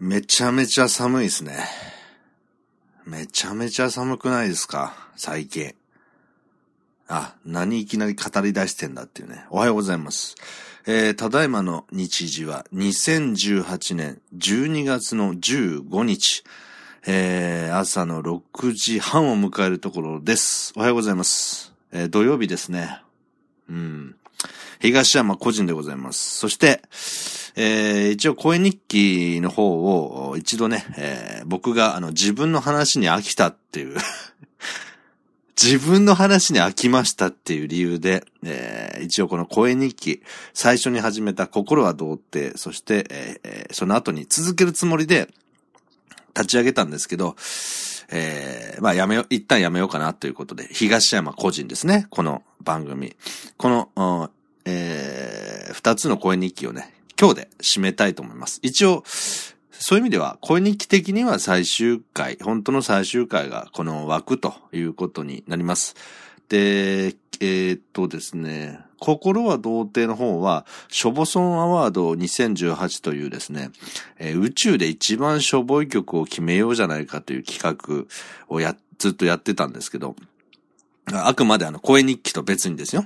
めちゃめちゃ寒いですね。めちゃめちゃ寒くないですか？最近。あ、何いきなり語り出してんだっていうね。おはようございます。えー、ただいまの日時は2018年12月の15日。えー、朝の6時半を迎えるところです。おはようございます。えー、土曜日ですね。うん。東山個人でございます。そして、えー、一応声日記の方を一度ね、えー、僕があの自分の話に飽きたっていう 自分の話に飽きましたっていう理由で、えー、一応この声日記、最初に始めた心は童貞、そして、えー、その後に続けるつもりで立ち上げたんですけど、えー、まあやめよ、一旦やめようかなということで、東山個人ですね、この番組。この、えー、二つの声日記をね、今日で締めたいと思います。一応、そういう意味では、声日記的には最終回、本当の最終回がこの枠ということになります。で、えー、っとですね、心は童貞の方は、ショボソンアワード2018というですね、えー、宇宙で一番しょぼい曲を決めようじゃないかという企画をや、ずっとやってたんですけど、あくまであの声日記と別にですよ。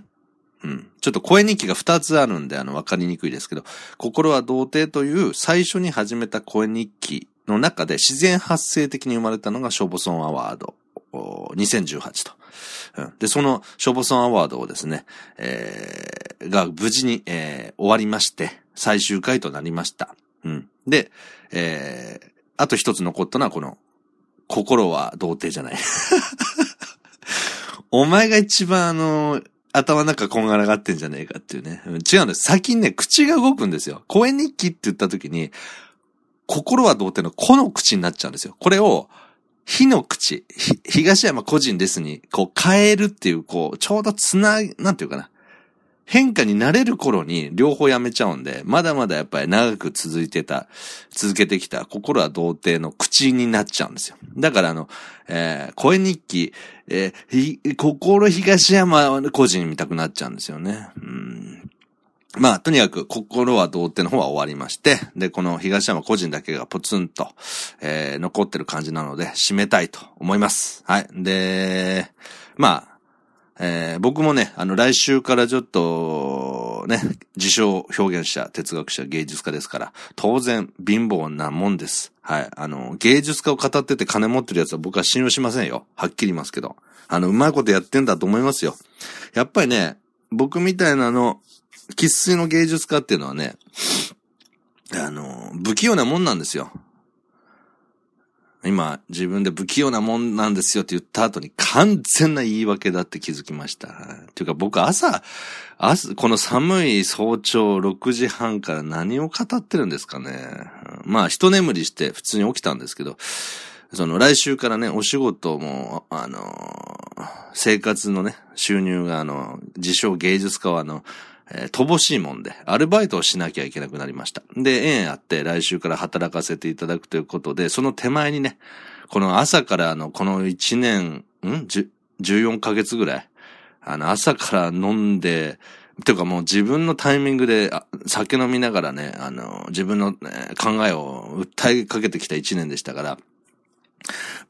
うん。ちょっと声日記が2つあるんで、あの、わかりにくいですけど、心は童貞という最初に始めた声日記の中で自然発生的に生まれたのがショボソンアワード2018と。うん、で、そのショボソンアワードをですね、えー、が無事に、えー、終わりまして、最終回となりました。うん。で、えー、あと一つ残ったのはこの、心は童貞じゃない。お前が一番あの、頭の中こんがらがってんじゃねえかっていうね。違うんです。先にね、口が動くんですよ。声日記って言った時に、心はどうってのこの口になっちゃうんですよ。これを、火の口、東山個人ですに、こう変えるっていう、こう、ちょうどつな、なんていうかな。変化になれる頃に両方やめちゃうんで、まだまだやっぱり長く続いてた、続けてきた心は童貞の口になっちゃうんですよ。だからあの、えー、声日記、えー、心東山個人見たくなっちゃうんですよね。うんまあ、とにかく、心は童貞の方は終わりまして、で、この東山個人だけがポツンと、えー、残ってる感じなので、締めたいと思います。はい。で、まあ、えー、僕もね、あの、来週からちょっと、ね、自称表現者、哲学者、芸術家ですから、当然、貧乏なもんです。はい。あの、芸術家を語ってて金持ってるやつは僕は信用しませんよ。はっきり言いますけど。あの、うまいことやってんだと思いますよ。やっぱりね、僕みたいなの、喫水の芸術家っていうのはね、あの、不器用なもんなんですよ。今、自分で不器用なもんなんですよって言った後に完全な言い訳だって気づきました。っていうか僕朝、朝、この寒い早朝6時半から何を語ってるんですかね。まあ、一眠りして普通に起きたんですけど、その来週からね、お仕事も、あの、生活のね、収入があの、自称芸術家はあの、えー、乏しいもんで、アルバイトをしなきゃいけなくなりました。で、縁あって来週から働かせていただくということで、その手前にね、この朝からのこの1年、ん ?14 ヶ月ぐらい。あの、朝から飲んで、ていうかもう自分のタイミングで酒飲みながらね、あの、自分の、考えを訴えかけてきた1年でしたから、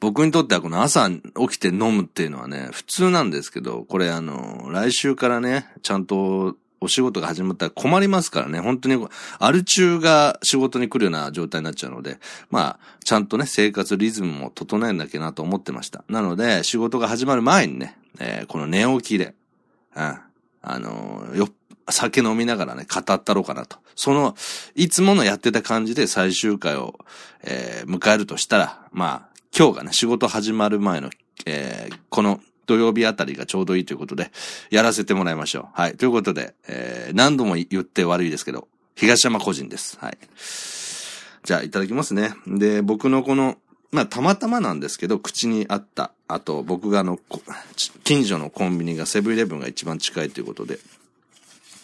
僕にとってはこの朝起きて飲むっていうのはね、普通なんですけど、これあの、来週からね、ちゃんとお仕事が始まったら困りますからね、本当に、アル中が仕事に来るような状態になっちゃうので、まあ、ちゃんとね、生活リズムも整えなきゃなと思ってました。なので、仕事が始まる前にね、えー、この寝起きで、うん、あのー、よ、酒飲みながらね、語ったろうかなと。その、いつものやってた感じで最終回を、えー、迎えるとしたら、まあ、今日がね、仕事始まる前の、えー、この土曜日あたりがちょうどいいということで、やらせてもらいましょう。はい。ということで、えー、何度も言って悪いですけど、東山個人です。はい。じゃあ、いただきますね。で、僕のこの、まあ、たまたまなんですけど、口にあった。あと、僕があの、近所のコンビニがセブンイレブンが一番近いということで、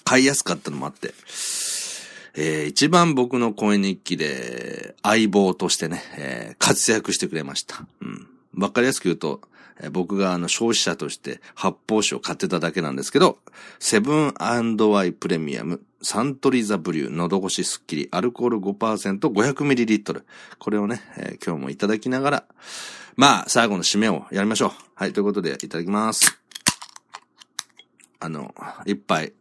買いやすかったのもあって、えー、一番僕の声日記で相棒としてね、えー、活躍してくれました。うん。わかりやすく言うと、僕があの消費者として発泡酒を買ってただけなんですけど、セブンアイプレミアムサントリーザブリュー、喉越しスッキリ、アルコール 5%500ml。これをね、えー、今日もいただきながら、まあ、最後の締めをやりましょう。はい、ということで、いただきます。あの、一杯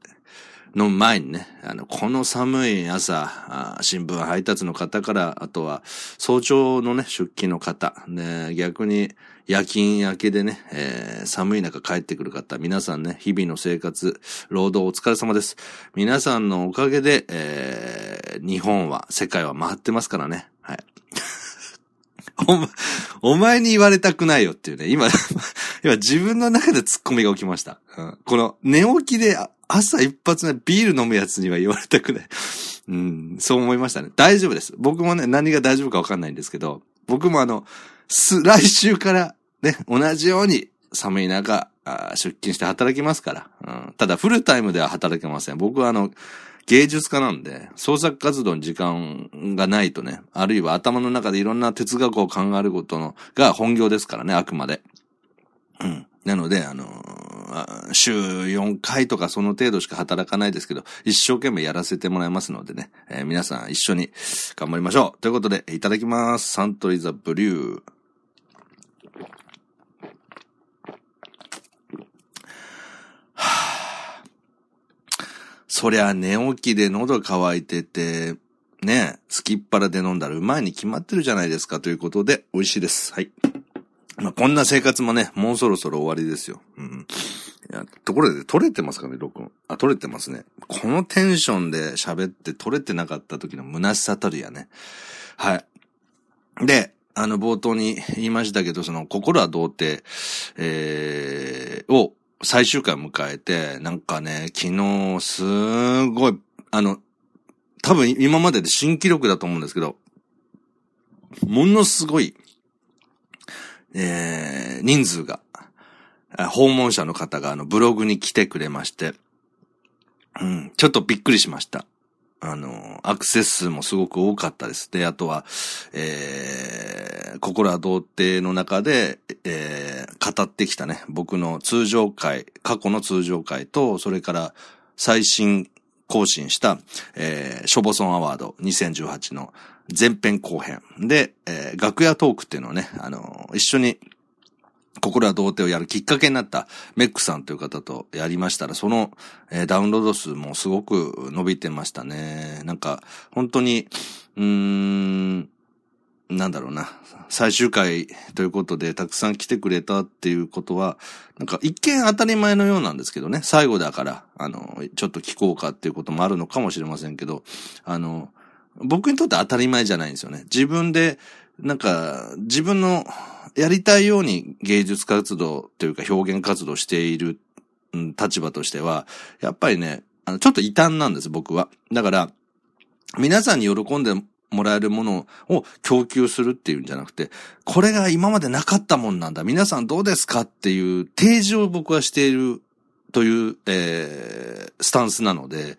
飲む前にね、あの、この寒い朝、新聞配達の方から、あとは、早朝のね、出勤の方、ね、逆に夜勤明けでね、えー、寒い中帰ってくる方、皆さんね、日々の生活、労働お疲れ様です。皆さんのおかげで、えー、日本は、世界は回ってますからね。はい。お、お前に言われたくないよっていうね、今、今自分の中で突っ込みが起きました。うん、この寝起きで朝一発目ビール飲むやつには言われたくない。うん、そう思いましたね。大丈夫です。僕もね、何が大丈夫かわかんないんですけど、僕もあの、す、来週からね、同じように寒い中、出勤して働きますから、うん。ただフルタイムでは働けません。僕はあの、芸術家なんで、創作活動に時間がないとね、あるいは頭の中でいろんな哲学を考えることの、が本業ですからね、あくまで。うん。なので、あのー、週4回とかその程度しか働かないですけど、一生懸命やらせてもらいますのでね、えー、皆さん一緒に頑張りましょう。ということで、いただきます。サントリーザブリュー。そりゃ寝起きで喉乾いてて、ね、すきっ腹で飲んだらうまいに決まってるじゃないですかということで、美味しいです。はい。まあ、こんな生活もね、もうそろそろ終わりですよ。うん。いや、ところで、撮れてますかね、録音。あ、撮れてますね。このテンションで喋って撮れてなかった時の虚しさたるやね。はい。で、あの、冒頭に言いましたけど、その、心は童貞、えー、を、最終回迎えて、なんかね、昨日、すごい、あの、多分今までで新記録だと思うんですけど、ものすごい、えー、人数が、訪問者の方があのブログに来てくれまして、うん、ちょっとびっくりしました。あの、アクセス数もすごく多かったです。で、あとは、えー、心は童貞の中で、えー、語ってきたね、僕の通常回、過去の通常回と、それから最新更新した、えー、ショボソンアワード2018の前編後編で、えー、楽屋トークっていうのをね、あの一緒に心は童貞をやるきっかけになったメックさんという方とやりましたら、その、えー、ダウンロード数もすごく伸びてましたね。なんか、本当に、うーん、なんだろうな。最終回ということでたくさん来てくれたっていうことは、なんか一見当たり前のようなんですけどね。最後だから、あの、ちょっと聞こうかっていうこともあるのかもしれませんけど、あの、僕にとって当たり前じゃないんですよね。自分で、なんか、自分のやりたいように芸術活動というか表現活動している、うん、立場としては、やっぱりね、あの、ちょっと異端なんです、僕は。だから、皆さんに喜んでもらえるものを供給するっていうんじゃなくて、これが今までなかったもんなんだ。皆さんどうですかっていう提示を僕はしているという、えー、スタンスなので、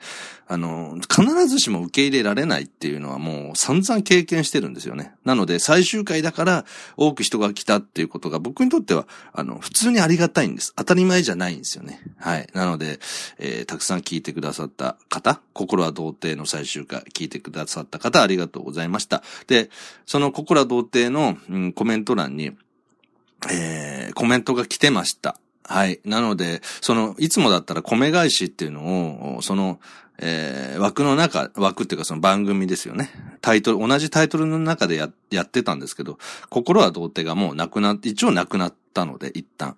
あの、必ずしも受け入れられないっていうのはもう散々経験してるんですよね。なので最終回だから多く人が来たっていうことが僕にとっては、あの、普通にありがたいんです。当たり前じゃないんですよね。はい。なので、えー、たくさん聞いてくださった方、心は童貞の最終回聞いてくださった方ありがとうございました。で、その心は童貞の、うん、コメント欄に、えー、コメントが来てました。はい。なので、その、いつもだったら米返しっていうのを、その、えー、枠の中、枠っていうかその番組ですよね。タイトル、同じタイトルの中でや、やってたんですけど、心は童貞がもうなくなって、一応なくなったので、一旦。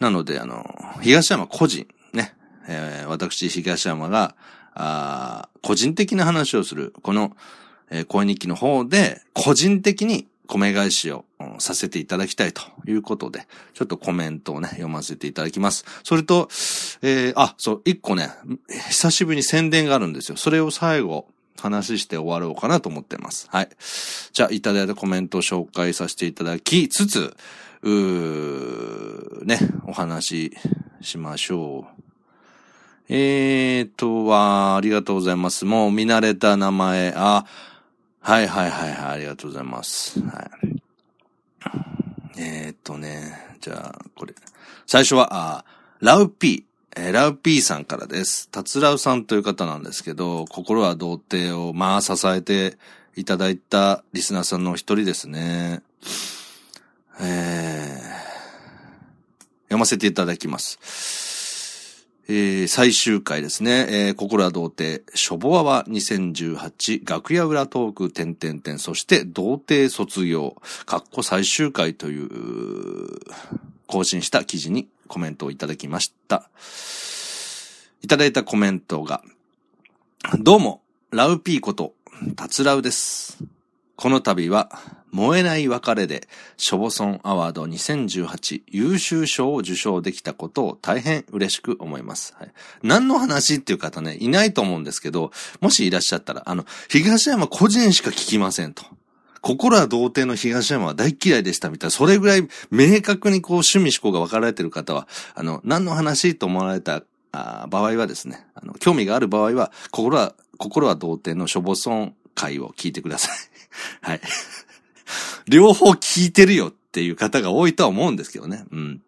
なので、あの、東山個人、ね、えー、私、東山が、あ個人的な話をする、この、えー、声日記の方で、個人的に米返しをさせていただきたいということで、ちょっとコメントをね、読ませていただきます。それと、えー、あ、そう、一個ね、久しぶりに宣伝があるんですよ。それを最後、話して終わろうかなと思ってます。はい。じゃあ、いただいたコメントを紹介させていただきつつ、うー、ね、お話ししましょう。えーとは、ありがとうございます。もう見慣れた名前、あ、はいはいはいはい、ありがとうございます。はい。えー、っとね、じゃあ、これ。最初は、あラウピー、えー、ラウピーさんからです。タツラウさんという方なんですけど、心は童貞をまあ支えていただいたリスナーさんの一人ですね。えー、読ませていただきます。えー、最終回ですね。えー、心は童貞、しょぼわは2018、楽屋裏トーク、点々点、そして童貞卒業、かっこ最終回という、更新した記事にコメントをいただきました。いただいたコメントが、どうも、ラウピーこと、タツラウです。この度は、燃えない別れで、ショボソンアワード2018優秀賞を受賞できたことを大変嬉しく思います。はい、何の話っていう方ね、いないと思うんですけど、もしいらっしゃったら、あの、東山個人しか聞きませんと。心は童貞の東山は大嫌いでしたみたいな、それぐらい明確にこう趣味思考が分かられてる方は、あの、何の話と思われた場合はですね、あの、興味がある場合は、心は、心は童貞のショボソン会を聞いてください。はい。両方聞いてるよっていう方が多いとは思うんですけどね。うん。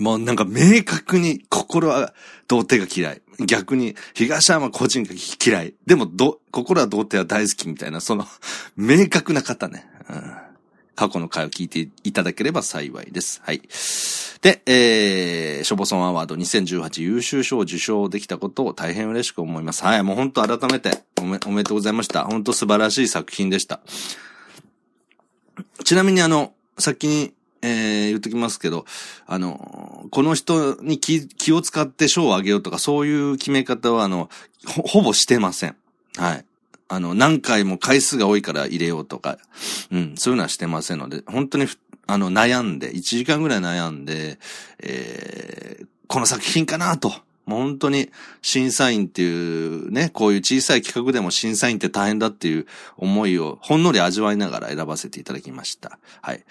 もうなんか明確に心は童貞が嫌い。逆に東山個人が嫌い。でもど、心は童貞は大好きみたいな、その 明確な方ね。うん過去の回を聞いていただければ幸いです。はい。で、えー、ショボソンアワード2018優秀賞を受賞できたことを大変嬉しく思います。はい、もう本当改めておめおめでとうございました。本当素晴らしい作品でした。ちなみにあの、先に、えー、言っときますけど、あの、この人に気気を使って賞をあげようとか、そういう決め方は、あの、ほ、ほぼしてません。はい。あの、何回も回数が多いから入れようとか、うん、そういうのはしてませんので、本当に、あの、悩んで、1時間ぐらい悩んで、えー、この作品かなと、もう本当に審査員っていうね、こういう小さい企画でも審査員って大変だっていう思いをほんのり味わいながら選ばせていただきました。はい。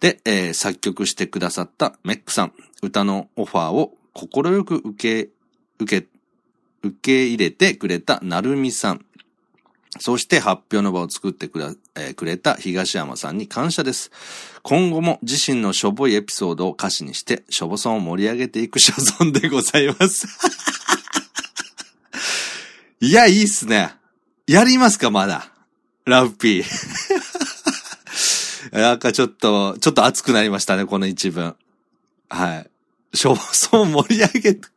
で、えー、作曲してくださったメックさん、歌のオファーを快く受け、受け、受け入れてくれたなるみさん。そして発表の場を作ってくれ,、えー、くれた東山さんに感謝です。今後も自身のしょぼいエピソードを歌詞にして、しょぼさんを盛り上げていく所存でございます。いや、いいっすね。やりますか、まだ。ラウピー。なんかちょっと、ちょっと熱くなりましたね、この一文。はい。しょぼさん盛り上げて、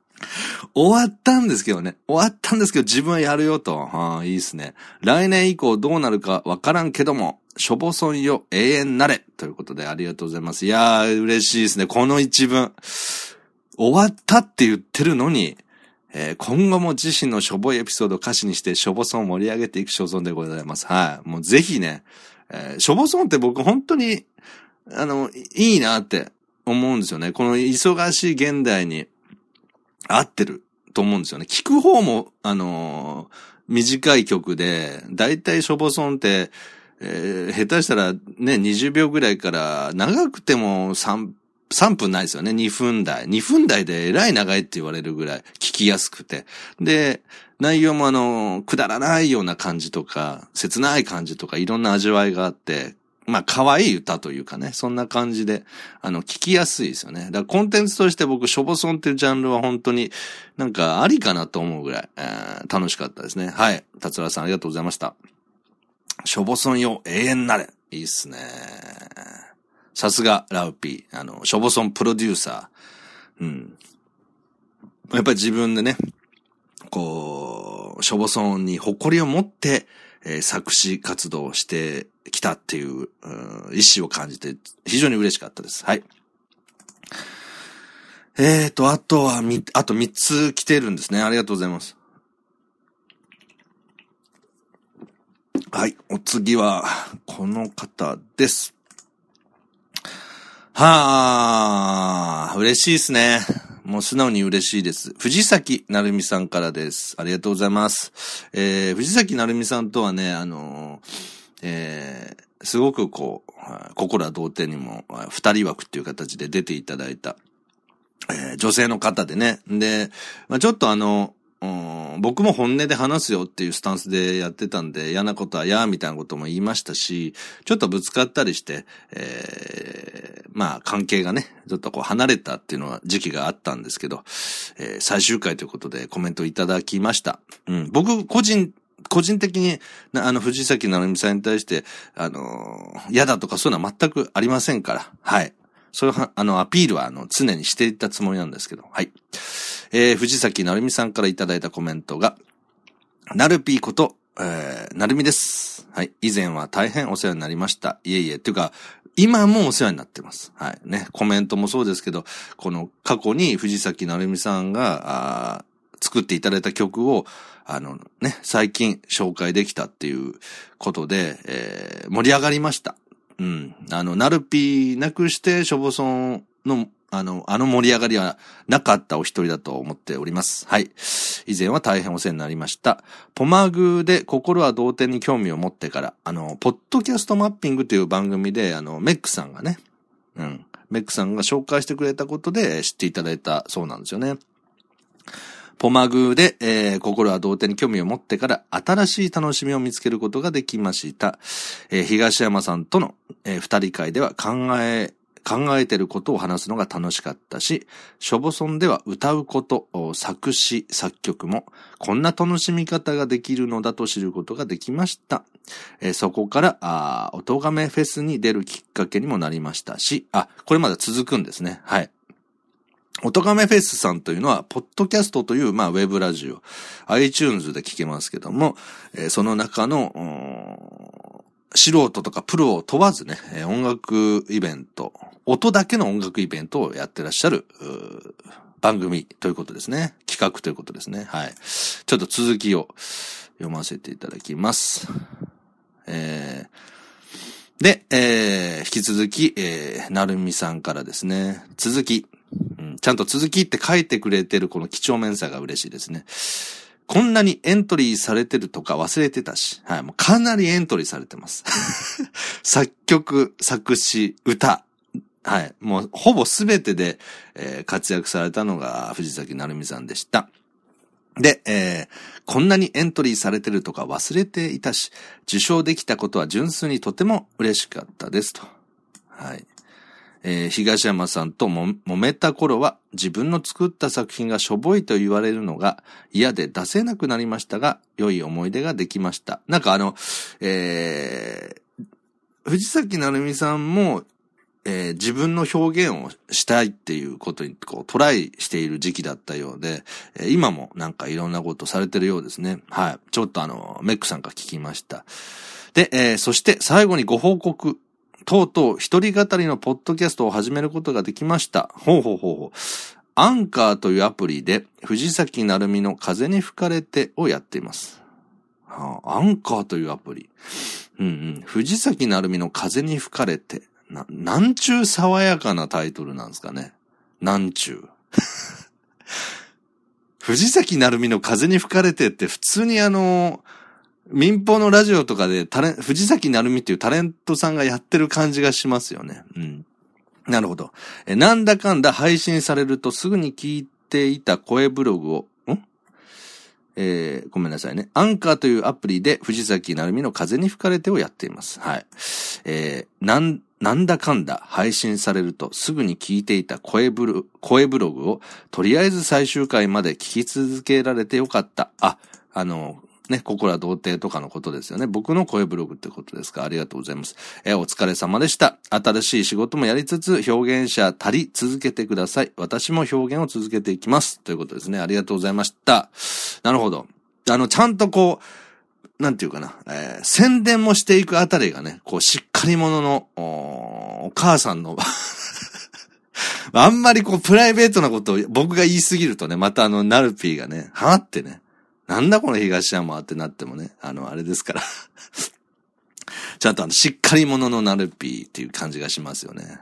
終わったんですけどね。終わったんですけど、自分はやるよと。はあ、いいっすね。来年以降どうなるかわからんけども、しょぼそんよ、永遠なれ。ということで、ありがとうございます。いやー、嬉しいですね。この一文。終わったって言ってるのに、えー、今後も自身のしょぼいエピソードを歌詞にして、しょぼそんを盛り上げていく所存でございます。はい。もうぜひね、えー、しょぼそんって僕本当に、あの、いいなって思うんですよね。この忙しい現代に、合ってると思うんですよね。聞く方も、あのー、短い曲で、だいたいショボソンって、えー、下手したらね、20秒ぐらいから、長くても3、3分ないですよね。2分台。2分台でえらい長いって言われるぐらい聞きやすくて。で、内容もあの、くだらないような感じとか、切ない感じとか、いろんな味わいがあって、まあ、可愛い歌というかね、そんな感じで、あの、聞きやすいですよね。だからコンテンツとして僕、ショボソンっていうジャンルは本当になんかありかなと思うぐらい、えー、楽しかったですね。はい。達郎さんありがとうございました。ショボソンよ、永遠なれ。いいっすね。さすが、ラウピー。あの、ショボソンプロデューサー。うん。やっぱり自分でね、こう、ショボソンに誇りを持って、えー、作詞活動してきたっていう、う意志を感じて非常に嬉しかったです。はい。えーと、あとはみ、あと3つ来てるんですね。ありがとうございます。はい。お次は、この方です。はあ、嬉しいですね。もう素直に嬉しいです。藤崎なるみさんからです。ありがとうございます。えー、藤崎なるみさんとはね、あのー、えー、すごくこう、心は童貞にも二人枠っていう形で出ていただいた、えー、女性の方でね。で、まあ、ちょっとあの、僕も本音で話すよっていうスタンスでやってたんで、嫌なことは嫌みたいなことも言いましたし、ちょっとぶつかったりして、えー、まあ関係がね、ちょっとこう離れたっていうのは時期があったんですけど、えー、最終回ということでコメントいただきました。うん、僕個人個人的に、あの、藤崎直美さんに対して、あの、嫌だとかそういうのは全くありませんから。はい。そういう、あの、アピールは、あの、常にしていったつもりなんですけど。はい。えー、藤崎成美さんからいただいたコメントが、なるぴーこと、えー、なるみです。はい。以前は大変お世話になりました。いえいえ。っていうか、今もお世話になってます。はい。ね。コメントもそうですけど、この過去に藤崎成美さんが、あ作っていただいた曲を、あのね、最近紹介できたっていうことで、えー、盛り上がりました。うん。あの、ナルピーなくして、ショボソンの、あの、あの盛り上がりはなかったお一人だと思っております。はい。以前は大変お世話になりました。ポマグで心は同点に興味を持ってから、あの、ポッドキャストマッピングという番組で、あの、メックさんがね、うん。メックさんが紹介してくれたことで知っていただいたそうなんですよね。ポマグで、えー、心は童貞に興味を持ってから新しい楽しみを見つけることができました。えー、東山さんとの、えー、二人会では考え、考えてることを話すのが楽しかったし、ショボソンでは歌うこと、作詞、作曲も、こんな楽しみ方ができるのだと知ることができました。えー、そこから、あ、音亀フェスに出るきっかけにもなりましたし、あ、これまだ続くんですね。はい。おとがめフェスさんというのは、ポッドキャストという、まあ、ウェブラジオ、iTunes で聞けますけども、えー、その中の、素人とかプロを問わずね、音楽イベント、音だけの音楽イベントをやってらっしゃる、番組ということですね。企画ということですね。はい。ちょっと続きを読ませていただきます。えー、で、えー、引き続き、えー、なるみさんからですね、続き、ちゃんと続きって書いてくれてるこの貴重面さが嬉しいですね。こんなにエントリーされてるとか忘れてたし、はい、もうかなりエントリーされてます。作曲、作詞、歌。はい。もう、ほぼすべてで、えー、活躍されたのが藤崎成美さんでした。で、えー、こんなにエントリーされてるとか忘れていたし、受賞できたことは純粋にとても嬉しかったですと。はい。えー、東山さんとも揉めた頃は自分の作った作品がしょぼいと言われるのが嫌で出せなくなりましたが、良い思い出ができました。なんかあの、えー、藤崎成美さんも、えー、自分の表現をしたいっていうことにこうトライしている時期だったようで、えー、今もなんかいろんなことされてるようですね。はい。ちょっとあの、メックさんから聞きました。で、えー、そして最後にご報告。とうとう一人語りのポッドキャストを始めることができました。ほうほうほうほう。アンカーというアプリで藤崎成美の風に吹かれてをやっています。はあ、アンカーというアプリ。うんうん。藤崎成美の風に吹かれて。な、なんちゅう爽やかなタイトルなんですかね。なんちゅう。藤崎成美の風に吹かれてって普通にあのー民放のラジオとかでタレン、藤崎成美っていうタレントさんがやってる感じがしますよね。うん。なるほど。え、なんだかんだ配信されるとすぐに聞いていた声ブログを、ん？えー、ごめんなさいね。アンカーというアプリで藤崎成美の風に吹かれてをやっています。はい。えー、なん、なんだかんだ配信されるとすぐに聞いていた声ブロ声ブログをとりあえず最終回まで聞き続けられてよかった。あ、あの、ね、心は童貞とかのことですよね。僕の声ブログってことですか？ありがとうございます。えお疲れ様でした。新しい仕事もやりつつ、表現者足り続けてください。私も表現を続けていきます。ということですね。ありがとうございました。なるほど。あの、ちゃんとこう、なんていうかな、えー、宣伝もしていくあたりがね、こう、しっかり者の、おお母さんの あんまりこう、プライベートなことを僕が言いすぎるとね、またあの、ナルピーがね、はってね、なんだこの東山ってなってもね、あの、あれですから ちゃんとあの、しっかり者のナルピーっていう感じがしますよね。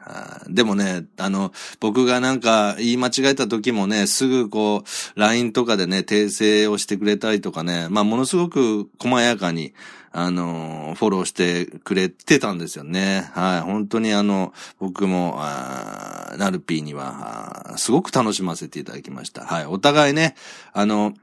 でもね、あの、僕がなんか言い間違えた時もね、すぐこう、LINE とかでね、訂正をしてくれたりとかね、まあ、ものすごく細やかに、あの、フォローしてくれてたんですよね。はい。本当にあの、僕も、ナルピーには、すごく楽しませていただきました。はい。お互いね、あの、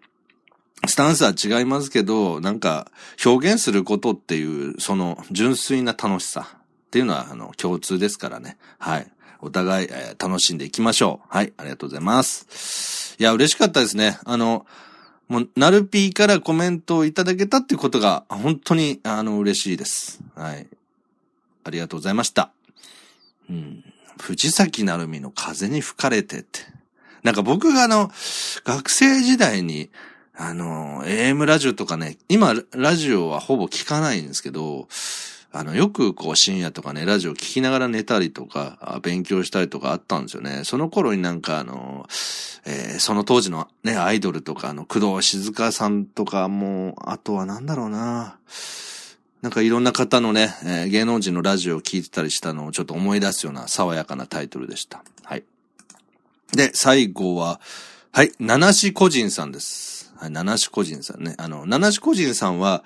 スタンスは違いますけど、なんか、表現することっていう、その、純粋な楽しさっていうのは、あの、共通ですからね。はい。お互い、えー、楽しんでいきましょう。はい。ありがとうございます。いや、嬉しかったですね。あの、もう、なるぴーからコメントをいただけたっていうことが、本当に、あの、嬉しいです。はい。ありがとうございました。うん。藤崎なるみの風に吹かれてって。なんか僕があの、学生時代に、あの、AM ラジオとかね、今、ラジオはほぼ聞かないんですけど、あの、よくこう深夜とかね、ラジオ聞きながら寝たりとか、勉強したりとかあったんですよね。その頃になんかあの、えー、その当時のね、アイドルとか、あの、工藤静香さんとかも、あとはなんだろうな。なんかいろんな方のね、えー、芸能人のラジオを聞いてたりしたのをちょっと思い出すような爽やかなタイトルでした。はい。で、最後は、はい、七志個人さんです。七種個人さんね。あの、七種個人さんは、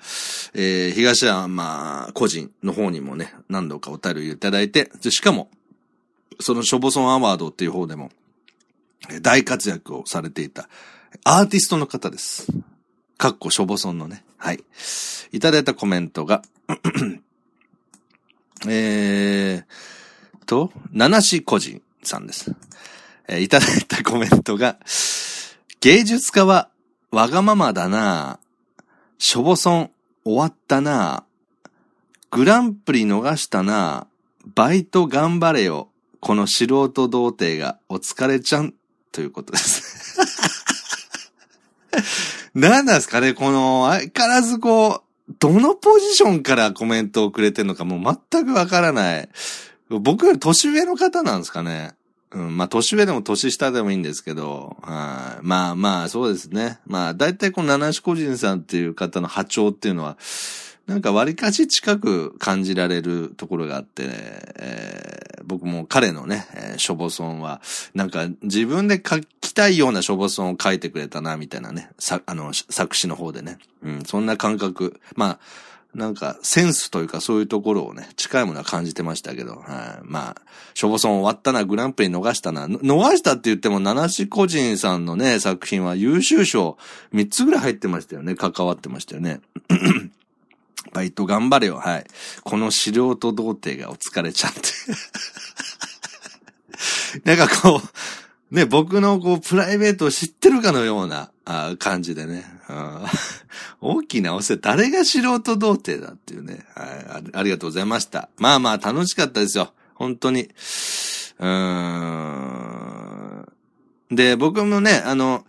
えー、東山個人の方にもね、何度かお便りいただいて、でしかも、そのショボソンアワードっていう方でも、大活躍をされていた、アーティストの方です。かっこショボソンのね。はい。いただいたコメントが えーと、七種個人さんです。えー、いただいたコメントが、芸術家はわがままだなしょぼそん終わったなグランプリ逃したなバイト頑張れよ。この素人童貞がお疲れちゃんということです何 なんですかねこの、相変わらずこう、どのポジションからコメントをくれてるのかもう全くわからない。僕より年上の方なんですかねうん、まあ、年上でも年下でもいいんですけど、はい。まあまあ、そうですね。まあ、大体この七種個人さんっていう方の波長っていうのは、なんか割かし近く感じられるところがあって、ね、えー、僕も彼のね、えー、ショボソンは、なんか自分で書きたいようなショボソンを書いてくれたな、みたいなね、さ、あの、作詞の方でね。うん、そんな感覚。まあ、なんか、センスというかそういうところをね、近いものは感じてましたけど、はい。まあ、ショボソン終わったな、グランプリ逃したな。逃したって言っても、七志個人さんのね、作品は優秀賞3つぐらい入ってましたよね。関わってましたよね。バイト頑張れよ、はい。この素人童貞がお疲れちゃって。なんかこう、ね、僕のこう、プライベートを知ってるかのようなあ感じでね。大きなお世誰が素人童貞だっていうね、はいあ。ありがとうございました。まあまあ楽しかったですよ。本当に。で、僕もね、あの、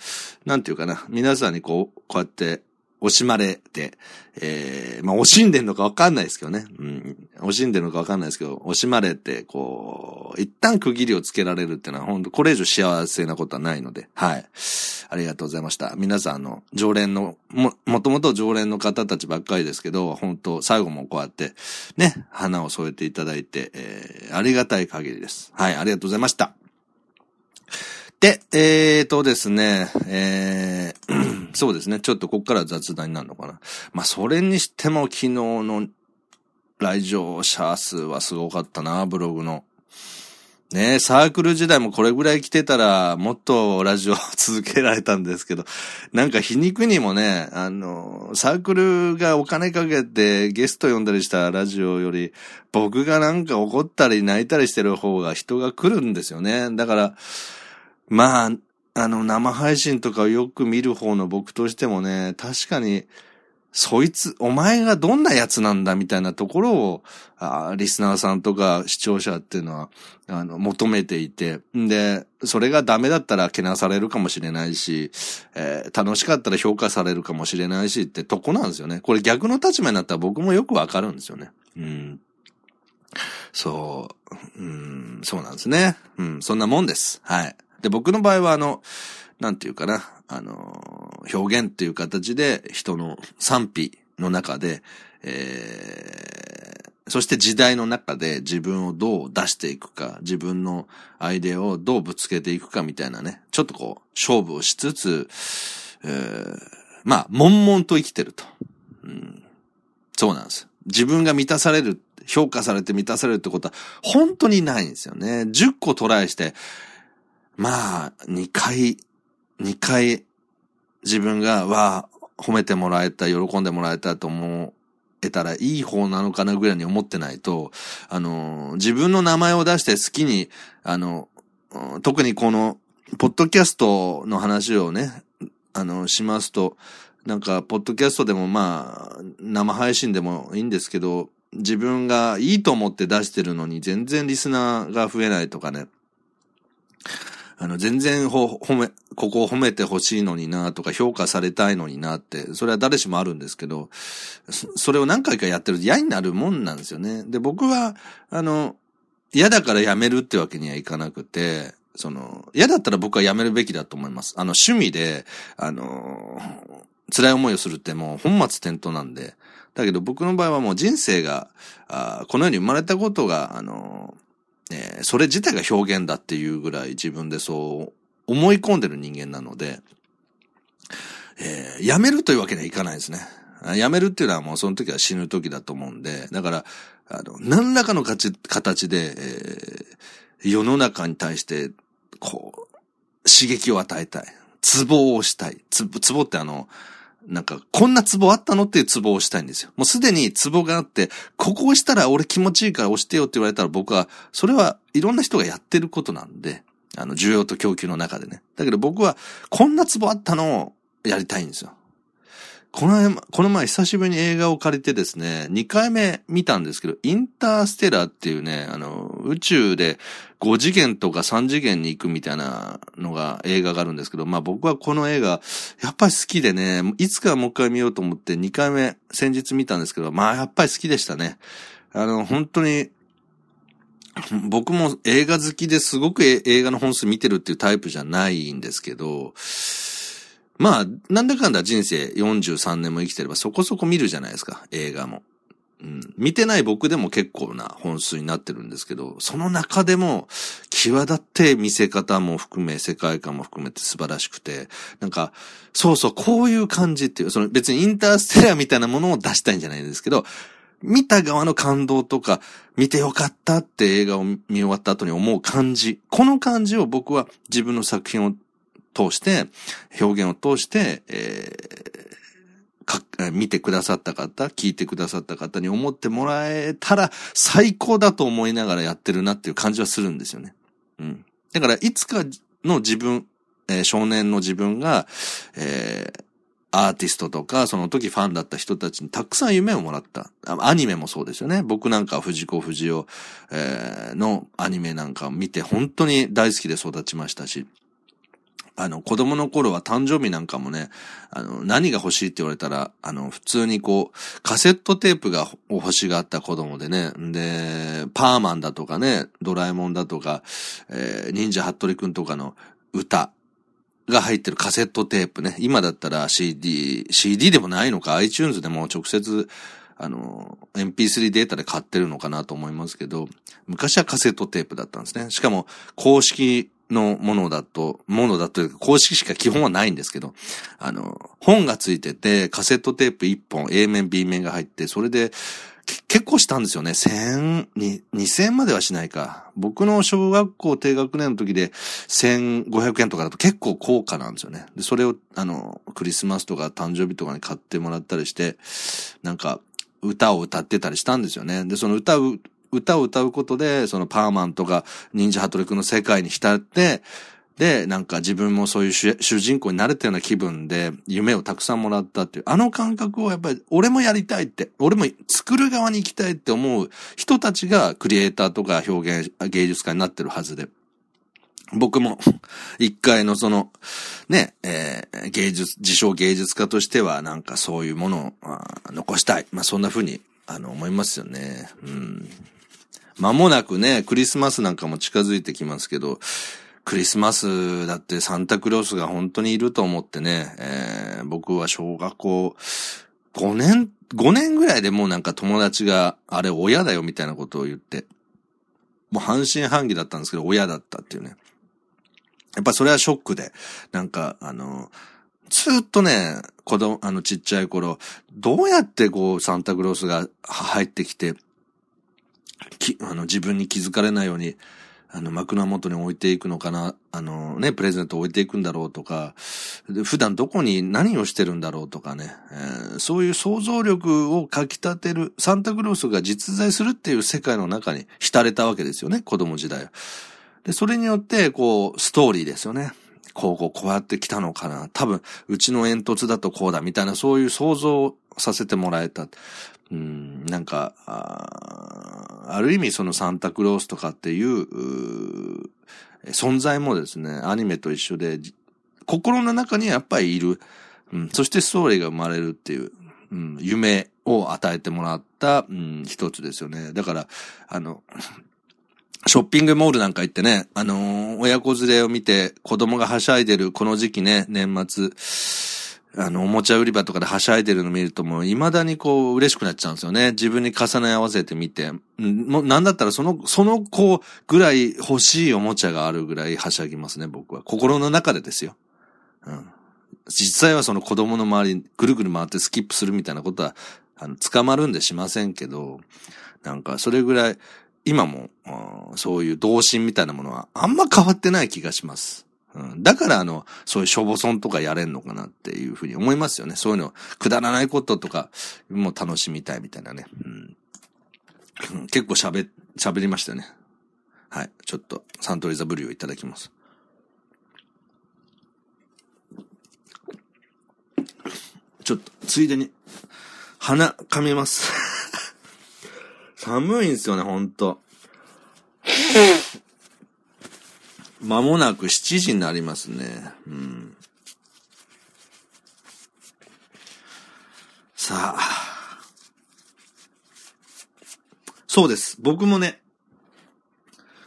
なんていうかな、皆さんにこう、こうやって惜しまれて、えー、まあ、惜しんでんのかわかんないですけどね。うん。惜しんでんのかわかんないですけど、惜しまれて、こう、一旦区切りをつけられるっていうのは、本当これ以上幸せなことはないので、はい。ありがとうございました。皆さん、あの、常連の、も、もともと常連の方たちばっかりですけど、本当最後もこうやって、ね、花を添えていただいて、えー、ありがたい限りです。はい、ありがとうございました。で、えーとですね、えー、そうですね、ちょっとこっから雑談になるのかな。まあ、それにしても昨日の来場者数はすごかったな、ブログの。ねサークル時代もこれぐらい来てたら、もっとラジオ 続けられたんですけど、なんか皮肉にもね、あの、サークルがお金かけてゲスト呼んだりしたラジオより、僕がなんか怒ったり泣いたりしてる方が人が来るんですよね。だから、まあ、あの、生配信とかをよく見る方の僕としてもね、確かに、そいつ、お前がどんなやつなんだみたいなところを、あリスナーさんとか視聴者っていうのは、あの、求めていて、で、それがダメだったらけなされるかもしれないし、えー、楽しかったら評価されるかもしれないしってとこなんですよね。これ逆の立場になったら僕もよくわかるんですよね。うん。そう、うん、そうなんですね。うん、そんなもんです。はい。で、僕の場合はあの、なんていうかな、あの、表現っていう形で人の賛否の中で、えー、そして時代の中で自分をどう出していくか、自分のアイデアをどうぶつけていくかみたいなね、ちょっとこう、勝負をしつつ、えー、まあ、悶々と生きてると、うん。そうなんです。自分が満たされる、評価されて満たされるってことは本当にないんですよね。10個トライして、まあ、2回、2回、自分が、わあ、褒めてもらえた、喜んでもらえたと思えたらいい方なのかなぐらいに思ってないと、あの、自分の名前を出して好きに、あの、特にこの、ポッドキャストの話をね、あの、しますと、なんか、ポッドキャストでもまあ、生配信でもいいんですけど、自分がいいと思って出してるのに全然リスナーが増えないとかね。あの、全然ほ、褒め、ここを褒めてほしいのになとか評価されたいのになって、それは誰しもあるんですけど、それを何回かやってると嫌になるもんなんですよね。で、僕は、あの、嫌だからやめるってわけにはいかなくて、その、嫌だったら僕はやめるべきだと思います。あの、趣味で、あの、辛い思いをするってもう本末転倒なんで。だけど僕の場合はもう人生が、あこの世に生まれたことが、あの、えー、それ自体が表現だっていうぐらい自分でそう思い込んでる人間なので、えー、やめるというわけにはいかないですね。やめるっていうのはもうその時は死ぬ時だと思うんで、だから、あの、何らかの形で、えー、世の中に対して、こう、刺激を与えたい。ツボを押したい。ツボ、ツボってあの、なんか、こんなツボあったのっていうツボを押したいんですよ。もうすでにツボがあって、ここ押したら俺気持ちいいから押してよって言われたら僕は、それはいろんな人がやってることなんで、あの、需要と供給の中でね。だけど僕は、こんなツボあったのをやりたいんですよ。このこの前久しぶりに映画を借りてですね、2回目見たんですけど、インターステラーっていうね、あの、宇宙で5次元とか3次元に行くみたいなのが映画があるんですけど、まあ僕はこの映画、やっぱり好きでね、いつかもう一回見ようと思って2回目先日見たんですけど、まあやっぱり好きでしたね。あの、本当に、僕も映画好きですごく映画の本数見てるっていうタイプじゃないんですけど、まあ、なんだかんだ人生43年も生きてればそこそこ見るじゃないですか、映画も。うん。見てない僕でも結構な本数になってるんですけど、その中でも、際立って見せ方も含め、世界観も含めて素晴らしくて、なんか、そうそう、こういう感じっていう、その別にインターステラーみたいなものを出したいんじゃないですけど、見た側の感動とか、見てよかったって映画を見終わった後に思う感じ。この感じを僕は自分の作品を通して、表現を通して、えー、見てくださった方、聞いてくださった方に思ってもらえたら最高だと思いながらやってるなっていう感じはするんですよね。うん。だから、いつかの自分、えー、少年の自分が、えー、アーティストとか、その時ファンだった人たちにたくさん夢をもらった。アニメもそうですよね。僕なんか藤子不二雄、えー、のアニメなんかを見て本当に大好きで育ちましたし、あの、子供の頃は誕生日なんかもね、あの、何が欲しいって言われたら、あの、普通にこう、カセットテープが欲しがった子供でね、で、パーマンだとかね、ドラえもんだとか、えー、忍者ハットリくんとかの歌が入ってるカセットテープね、今だったら CD、CD でもないのか、iTunes でも直接、あの、MP3 データで買ってるのかなと思いますけど、昔はカセットテープだったんですね。しかも、公式のものだと、ものだというか公式しか基本はないんですけど、あの、本がついてて、カセットテープ1本、A 面、B 面が入って、それで、結構したんですよね。千、二、二千まではしないか。僕の小学校低学年の時で千五百円とかだと結構高価なんですよね。で、それを、あの、クリスマスとか誕生日とかに買ってもらったりして、なんか、歌を歌ってたりしたんですよね。で、その歌う歌を歌うことで、そのパーマンとか忍者ハトリクの世界に浸って、で、なんか自分もそういう主人公になれたような気分で夢をたくさんもらったっていう、あの感覚をやっぱり俺もやりたいって、俺も作る側に行きたいって思う人たちがクリエイターとか表現、芸術家になってるはずで。僕も、一回のその、ね、えー、芸術、自称芸術家としては、なんかそういうものを残したい。まあそんな風に、あの、思いますよね。うん。間もなくね、クリスマスなんかも近づいてきますけど、クリスマスだってサンタクロースが本当にいると思ってね、えー、僕は小学校5年、5年ぐらいでもうなんか友達が、あれ親だよみたいなことを言って、もう半信半疑だったんですけど、親だったっていうね。やっぱそれはショックで、なんか、あの、ずっとね、子供、あのちっちゃい頃、どうやってこうサンタクロースが入ってきて、き、あの、自分に気づかれないように、あの、枕元に置いていくのかな、あのね、プレゼント置いていくんだろうとか、普段どこに何をしてるんだろうとかね、えー、そういう想像力をかき立てる、サンタクロースが実在するっていう世界の中に浸れたわけですよね、子供時代。で、それによって、こう、ストーリーですよね。こう、こう、こうやって来たのかな。多分、うちの煙突だとこうだ、みたいな、そういう想像させてもらえた。うん、なんか、あある意味そのサンタクロースとかっていうう存在もですね、アニメと一緒で、心の中にやっぱりいる。うん、そしてストーリーが生まれるっていう、うん、夢を与えてもらった、うん、一つですよね。だから、あの、ショッピングモールなんか行ってね、あのー、親子連れを見て子供がはしゃいでるこの時期ね、年末、あの、おもちゃ売り場とかではしゃいでるの見るともう未だにこう嬉しくなっちゃうんですよね。自分に重ね合わせてみて。もうなんだったらその、その子ぐらい欲しいおもちゃがあるぐらいはしゃぎますね、僕は。心の中でですよ。うん。実際はその子供の周りにぐるぐる回ってスキップするみたいなことは、あの、捕まるんでしませんけど、なんかそれぐらい、今も、そういう童心みたいなものはあんま変わってない気がします。うん、だからあの、そういうしょぼそんとかやれんのかなっていうふうに思いますよね。そういうの、くだらないこととかも楽しみたいみたいなね。うん、結構喋、喋りましたよね。はい。ちょっと、サントリーザブリューをいただきます。ちょっと、ついでに、鼻、噛みます。寒いんすよね、ほんと。まもなく7時になりますね。うん。さあ。そうです。僕もね、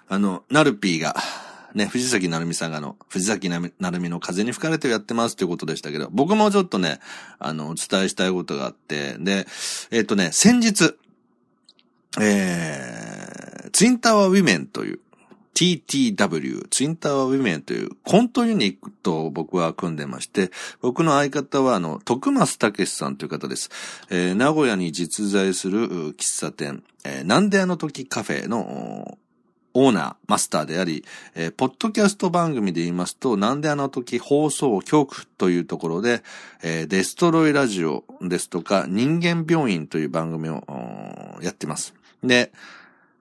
あの、ナルピーが、ね、藤崎なるみさんがの、藤崎なるみの風に吹かれてやってますということでしたけど、僕もちょっとね、あの、お伝えしたいことがあって、で、えっ、ー、とね、先日、えー、ツインタワーウィメンという、TTW、ツインタワーウィメンというコントユニットを僕は組んでまして、僕の相方はあの、徳松武さんという方です。えー、名古屋に実在する喫茶店、えー、なんであの時カフェのオーナー、マスターであり、えー、ポッドキャスト番組で言いますと、なんであの時放送局というところで、えー、デストロイラジオですとか、人間病院という番組をやってます。で、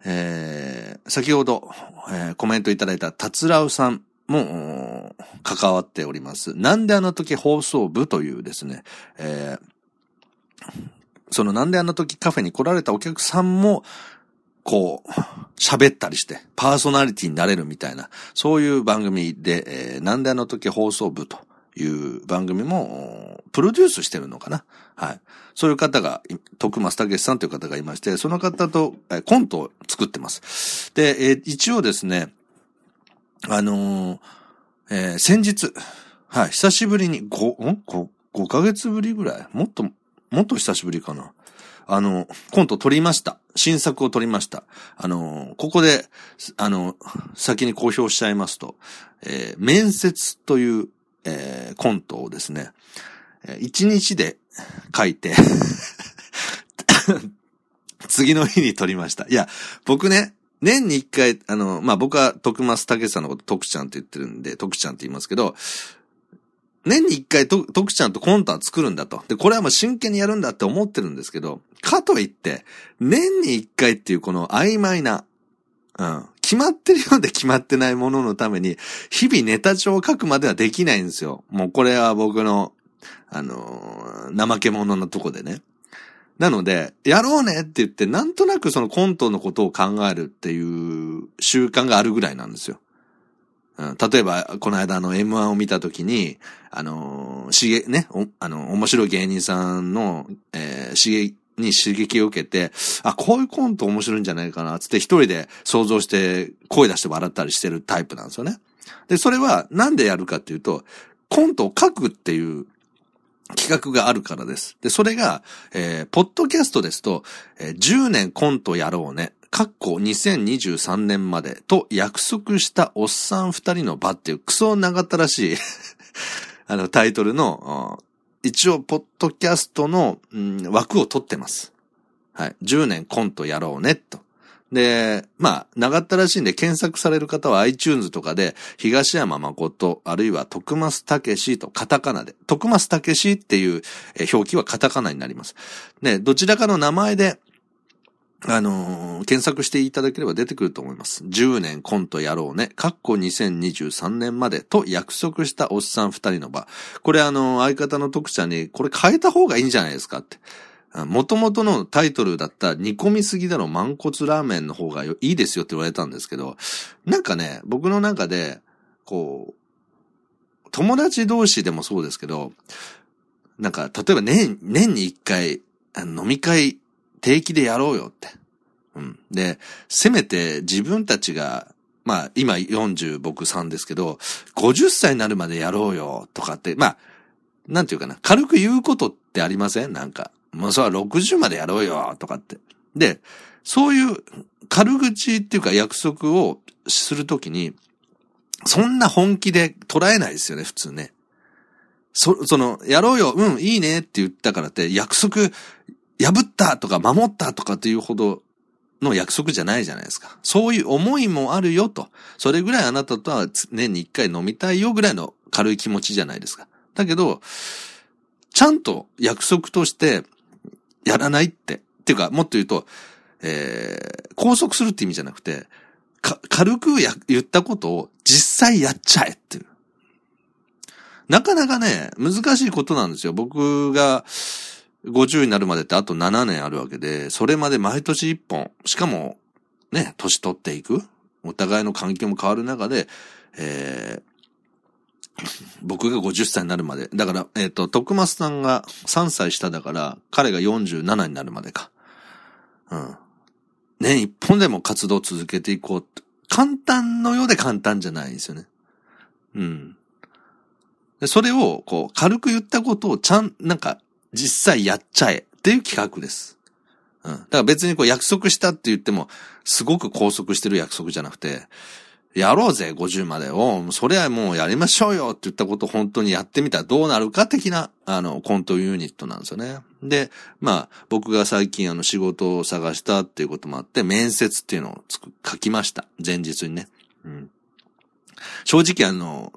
えー、先ほど、えー、コメントいただいたたつらうさんも関わっております。なんであの時放送部というですね、えー、そのなんであの時カフェに来られたお客さんも、こう、喋ったりして、パーソナリティになれるみたいな、そういう番組で、えー、なんであの時放送部という番組も、プロデュースしてるのかな？はい。そういう方が、徳松武さんという方がいまして、その方と、コントを作ってます。で、えー、一応ですね、あのー、えー、先日、はい、久しぶりに、5、ん ?5、5ヶ月ぶりぐらい？もっと、もっと久しぶりかな？あの、コント撮りました。新作を撮りました。あの、ここで、あの、先に公表しちゃいますと、えー、面接という、えー、コントをですね、一日で書いて 次の日に撮りました。いや、僕ね、年に一回、あの、まあ、僕は徳松武さんのこと徳ちゃんって言ってるんで、徳ちゃんって言いますけど、年に一回と、徳ちゃんとコントは作るんだと。で、これはもう真剣にやるんだって思ってるんですけど、かといって、年に一回っていうこの曖昧な、うん、決まってるようで決まってないもののために、日々ネタ帳を書くまではできないんですよ。もうこれは僕の、あのー、怠け者のとこでね。なので、やろうねって言って、なんとなくそのコントのことを考えるっていう習慣があるぐらいなんですよ。うん、例えば、この間の M1 を見たときに、あのー、しげ、ね、あの、面白い芸人さんの、えー、しげ、に刺激を受けて、あ、こういうコント面白いんじゃないかな、つって一人で想像して声出して笑ったりしてるタイプなんですよね。で、それはなんでやるかっていうと、コントを書くっていう企画があるからです。で、それが、えー、ポッドキャストですと、えー、10年コントやろうね。かっこ2023年までと約束したおっさん二人の場っていうクソ長ったらしい あのタイトルの、一応、ポッドキャストの、うん、枠を取ってます。はい。10年コントやろうね、と。で、まあ、長ったらしいんで検索される方は iTunes とかで、東山誠、あるいは徳松武史とカタカナで、徳松武史っていう表記はカタカナになります。で、どちらかの名前で、あのー、検索していただければ出てくると思います。10年コントやろうね。かっこ2023年までと約束したおっさん二人の場。これあのー、相方の徳ちゃんに、これ変えた方がいいんじゃないですかって。元々のタイトルだった煮込みすぎだろ満骨ラーメンの方がいいですよって言われたんですけど、なんかね、僕の中で、こう、友達同士でもそうですけど、なんか、例えば年、年に一回、飲み会定期でやろうよって。うん。で、せめて自分たちが、まあ、今40僕3ですけど、50歳になるまでやろうよとかって、まあ、なんていうかな、軽く言うことってありません？なんか。もうそれは60までやろうよ、とかって。で、そういう軽口っていうか約束をするときに、そんな本気で捉えないですよね、普通ね。そ、その、やろうよ、うん、いいねって言ったからって、約束破ったとか守ったとかっていうほどの約束じゃないじゃないですか。そういう思いもあるよと。それぐらいあなたとは年に一回飲みたいよぐらいの軽い気持ちじゃないですか。だけど、ちゃんと約束としてやらないって。っていうか、もっと言うと、えー、拘束するって意味じゃなくて、か、軽くや、言ったことを実際やっちゃえっていう。なかなかね、難しいことなんですよ。僕が50になるまでってあと7年あるわけで、それまで毎年1本、しかも、ね、年取っていく、お互いの環境も変わる中で、えー、僕が50歳になるまで。だから、えっ、ー、と、徳松さんが3歳下だから、彼が47になるまでか。うん。年一本でも活動を続けていこう簡単のようで簡単じゃないんですよね。うん。それを、こう、軽く言ったことをちゃん、なんか、実際やっちゃえっていう企画です。うん。だから別にこう約束したって言っても、すごく拘束してる約束じゃなくて、やろうぜ、50までを。それはもうやりましょうよって言ったことを本当にやってみたらどうなるか的な、あの、コントユニットなんですよね。で、まあ、僕が最近あの仕事を探したっていうこともあって、面接っていうのを書きました。前日にね。うん。正直あの、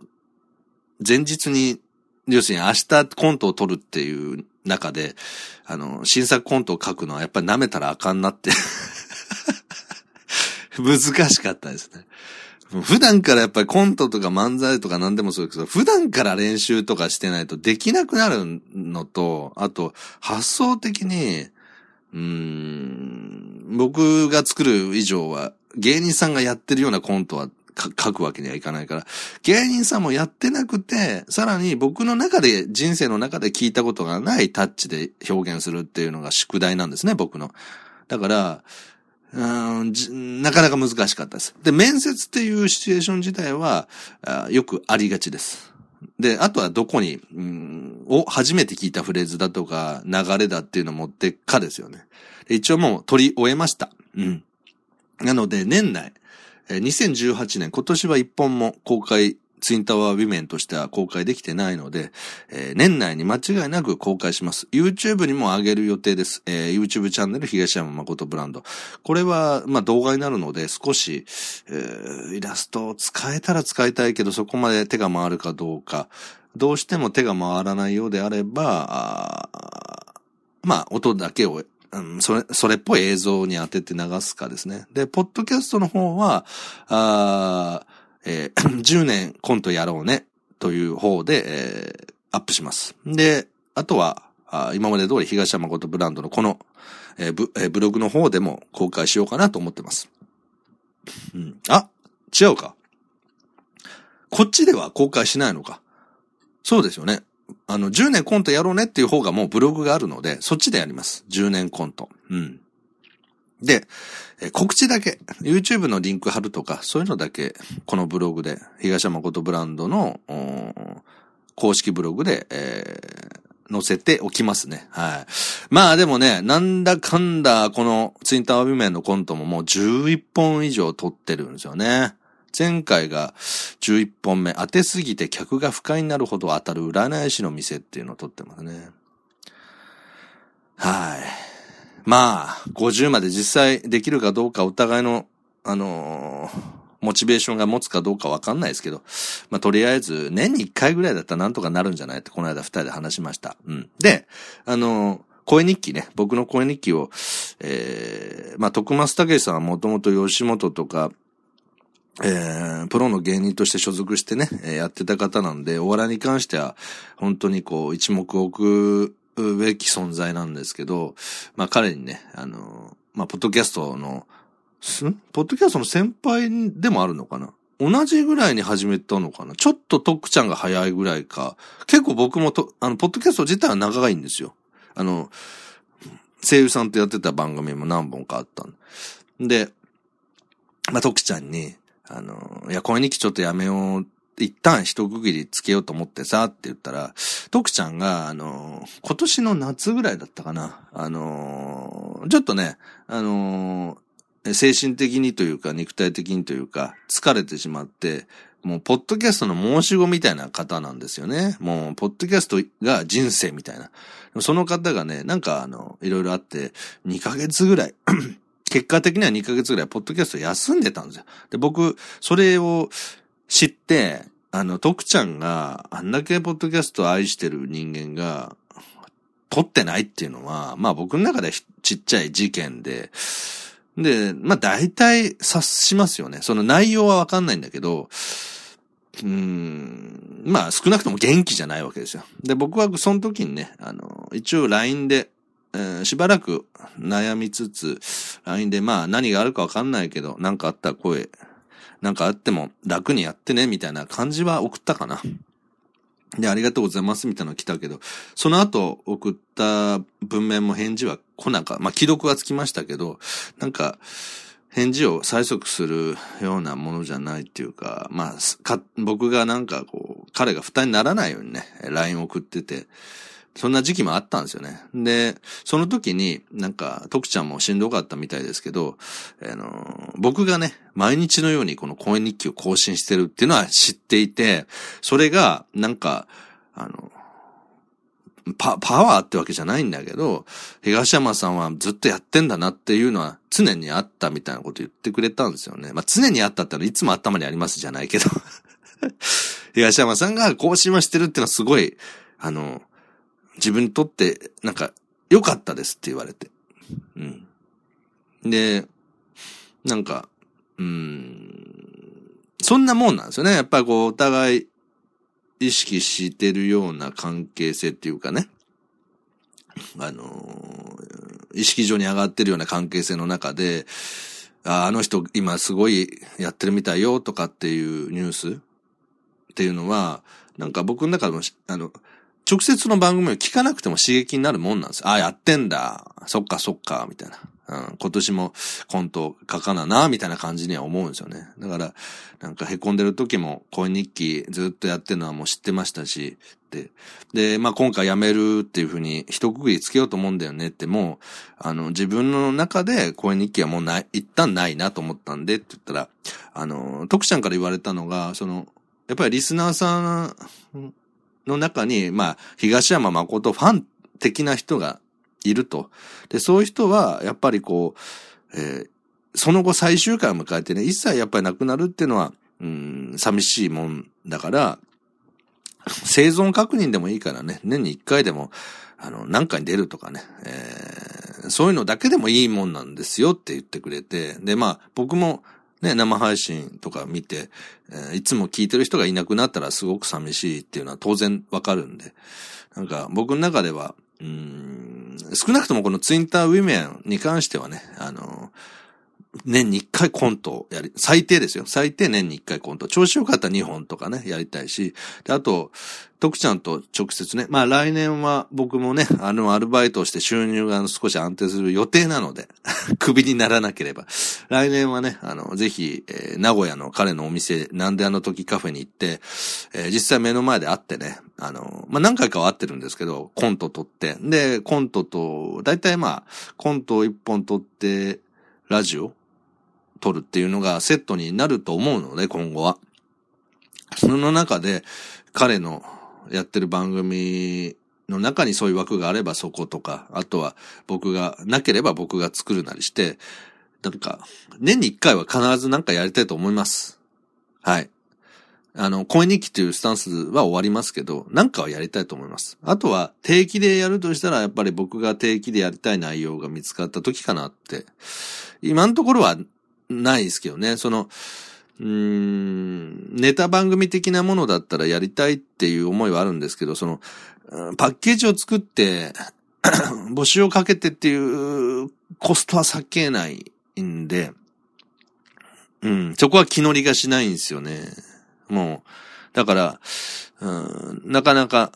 前日に、要するに明日コントを撮るっていう中で、あの、新作コントを書くのはやっぱり舐めたらあかんなって 難しかったですね。普段からやっぱりコントとか漫才とか何でもそうですけど、普段から練習とかしてないとできなくなるのと、あと、発想的に、うん、僕が作る以上は、芸人さんがやってるようなコントは書くわけにはいかないから、芸人さんもやってなくて、さらに僕の中で、人生の中で聞いたことがないタッチで表現するっていうのが宿題なんですね、僕の。だから、うんなかなか難しかったです。で、面接っていうシチュエーション自体は、よくありがちです。で、あとはどこに、うん、を初めて聞いたフレーズだとか、流れだっていうのを持ってっかですよね。一応もう取り終えました。うん。なので、年内、2018年、今年は一本も公開ツインタワーウィメンとしては公開できてないので、えー、年内に間違いなく公開します。YouTube にも上げる予定です。えー、YouTube チャンネル東山誠ブランド。これは、まあ、動画になるので少し、えー、イラストを使えたら使いたいけど、そこまで手が回るかどうか、どうしても手が回らないようであれば、あまあ、音だけをうん、それ、それっぽい映像に当てて流すかですね。で、ポッドキャストの方は、あえー、10年コントやろうね、という方で、えー、アップします。で、あとは、あ今まで通り東山誠ブランドのこの、えーブえー、ブログの方でも公開しようかなと思ってます。うん、あ、違うか。こっちでは公開しないのか。そうですよね。あの、10年コントやろうねっていう方がもうブログがあるので、そっちでやります。10年コント。うん。で、告知だけ、YouTube のリンク貼るとか、そういうのだけ、このブログで、東山誠ブランドの、公式ブログで、えー、載せておきますね。はい。まあでもね、なんだかんだ、このツインタワービメンのコントももう11本以上撮ってるんですよね。前回が11本目、当てすぎて客が不快になるほど当たる占い師の店っていうのを撮ってますね。はい。まあ、50まで実際できるかどうかお互いの、あのー、モチベーションが持つかどうかわかんないですけど、まあ、とりあえず、年に1回ぐらいだったらなんとかなるんじゃないって、この間二人で話しました。うん。で、あのー、声日記ね、僕の声日記を、えー、まあ、徳松武さんはもともと吉本とか、えー、プロの芸人として所属してね、やってた方なんで、お笑いに関しては、本当にこう、一目置くべき存在なんですけど、まあ彼にね、あの、まあ、ポッドキャストの、んポッドキャストの先輩でもあるのかな？同じぐらいに始めたのかな？ちょっとトックちゃんが早いぐらいか。結構僕もと、あの、ポッドキャスト自体は長いいんですよ。あの、声優さんとやってた番組も何本かあったんで、まあ、トクちゃんに、あの、いや、声日記ちょっとやめよう。一旦一区切りつけようと思ってさ、って言ったら、徳ちゃんが、あの、今年の夏ぐらいだったかな。あの、ちょっとね、あの、精神的にというか、肉体的にというか、疲れてしまって、もう、ポッドキャストの申し子みたいな方なんですよね。もう、ポッドキャストが人生みたいな。その方がね、なんか、あの、いろいろあって、2ヶ月ぐらい結果的には2ヶ月ぐらいポッドキャスト休んでたんですよ。で、僕、それを知って、あの、徳ちゃんがあんだけポッドキャストを愛してる人間が、撮ってないっていうのは、まあ僕の中でちっちゃい事件で、で、まあ大体察しますよね。その内容はわかんないんだけど、うーん、まあ少なくとも元気じゃないわけですよ。で、僕はその時にね、あの、一応 LINE で、えー、しばらく悩みつつ、LINE でまあ何があるかわかんないけど、なんかあったら声、なんかあっても楽にやってね、みたいな感じは送ったかな。で、ありがとうございますみたいなの来たけど、その後送った文面も返事は来なか、まあ既読はつきましたけど、なんか、返事を催促するようなものじゃないっていうか、まあ、僕がなんかこう、彼が負担にならないようにね、LINE 送ってて、そんな時期もあったんですよね。で、その時に、なんか、徳ちゃんもしんどかったみたいですけど、あの、僕がね、毎日のようにこの公演日記を更新してるっていうのは知っていて、それが、なんか、あの、パ、パワーってわけじゃないんだけど、東山さんはずっとやってんだなっていうのは常にあったみたいなこと言ってくれたんですよね。まあ常にあったってのはいつも頭にありますじゃないけど 東山さんが更新はしてるっていうのはすごい、あの、自分にとって、なんか、良かったですって言われて。うん。で、なんか、うん、そんなもんなんですよね。やっぱりこう、お互い意識してるような関係性っていうかね。あの意識上に上がってるような関係性の中で、ああの人今すごいやってるみたいよとかっていうニュースっていうのは、なんか僕の中でも、あの、直接の番組を聞かなくても刺激になるもんなんです。ああ、やってんだ。そっかそっか、みたいな。うん、今年もコント書かなな、みたいな感じには思うんですよね。だから、なんか凹んでる時も恋日記ずっとやってるのはもう知ってましたし、で、で、まあ今回やめるっていうふうに一括りつけようと思うんだよねってもう、あの、自分の中で恋日記はもうない、一旦ないなと思ったんでって言ったら、あの、徳ちゃんから言われたのが、その、やっぱりリスナーさんの中に、まあ、東山誠ファン的な人がいると。で、そういう人は、やっぱりこう、えー、その後最終回を迎えてね、一切やっぱりなくなるっていうのは、うん、寂しいもんだから、生存確認でもいいからね、年に一回でも、あの、何回に出るとかね、えー、そういうのだけでもいいもんなんですよって言ってくれて、で、まあ、僕も、ね、生配信とか見て、えー、いつも聞いてる人がいなくなったらすごく寂しいっていうのは当然わかるんで、なんか僕の中では、うん、少なくともこのツインターウィメンに関してはね、あの、年に一回コントをやり、最低ですよ。最低年に一回コント。調子よかったら2本とかね、やりたいし。で、あと、徳ちゃんと直接ね、まあ来年は僕もね、あのアルバイトをして収入が少し安定する予定なので、クビにならなければ。来年はね、あの、ぜひ、えー、名古屋の彼のお店、なんであの時カフェに行って、えー、実際目の前で会ってね、あの、まあ何回かは会ってるんですけど、コント撮って、で、コントと、だいたいまあ、コントを一本撮って、ラジオ撮るっていうのがセットになると思うので、今後は。その中で、彼のやってる番組の中にそういう枠があればそことか、あとは僕が、なければ僕が作るなりして、なんか、年に一回は必ずなんかやりたいと思います。はい。あの、声日記っていうスタンスは終わりますけど、なんかはやりたいと思います。あとは、定期でやるとしたら、やっぱり僕が定期でやりたい内容が見つかった時かなって。今のところはないですけどね。その、うーん、ネタ番組的なものだったらやりたいっていう思いはあるんですけど、その、パッケージを作って、募集をかけてっていうコストは避けないんで、うん、そこは気乗りがしないんですよね。もう、だから、うん、なかなか、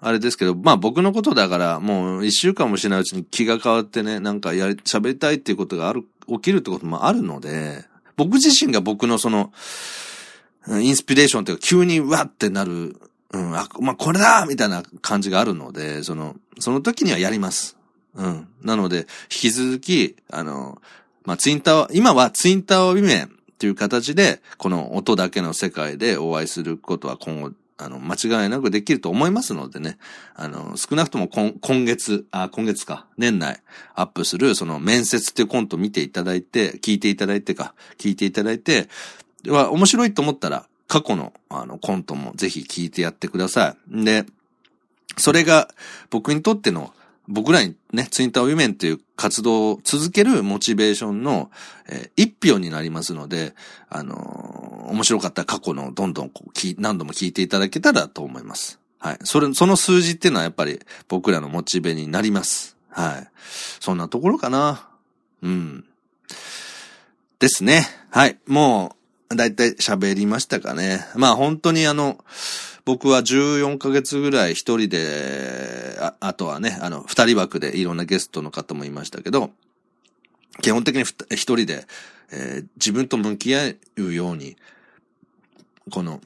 あれですけど、まあ僕のことだから、もう一週間もしないうちに気が変わってね、なんかやり、喋りたいっていうことがある、起きるってこともあるので、僕自身が僕のその、インスピレーションっていうか急にわってなる、うん、あ、まあ、これだみたいな感じがあるので、その、その時にはやります。うん。なので、引き続き、あの、まあ、ツインター、今はツインターを見面っていう形で、この音だけの世界でお会いすることは今後、あの、間違いなくできると思いますのでね、あの、少なくとも今今月、あ、今月か、年内アップする、その面接っていうコント見ていただいて、聞いていただいてか、聞いていただいて、では、面白いと思ったら、過去の、あの、コントもぜひ聞いてやってください。で、それが僕にとっての僕らにね、ツインターウィメンという活動を続けるモチベーションの、えー、一票になりますので、あのー、面白かった過去のどんどんこう何度も聞いていただけたらと思います。はい。それ、その数字っていうのはやっぱり僕らのモチベになります。はい。そんなところかな。うん。ですね。はい。もう、だいたい喋りましたかね。まあ本当にあの、僕は14ヶ月ぐらい一人で、ああとはね、あの、二人枠でいろんなゲストの方もいましたけど、基本的に一人で、えー、自分と向き合うように、この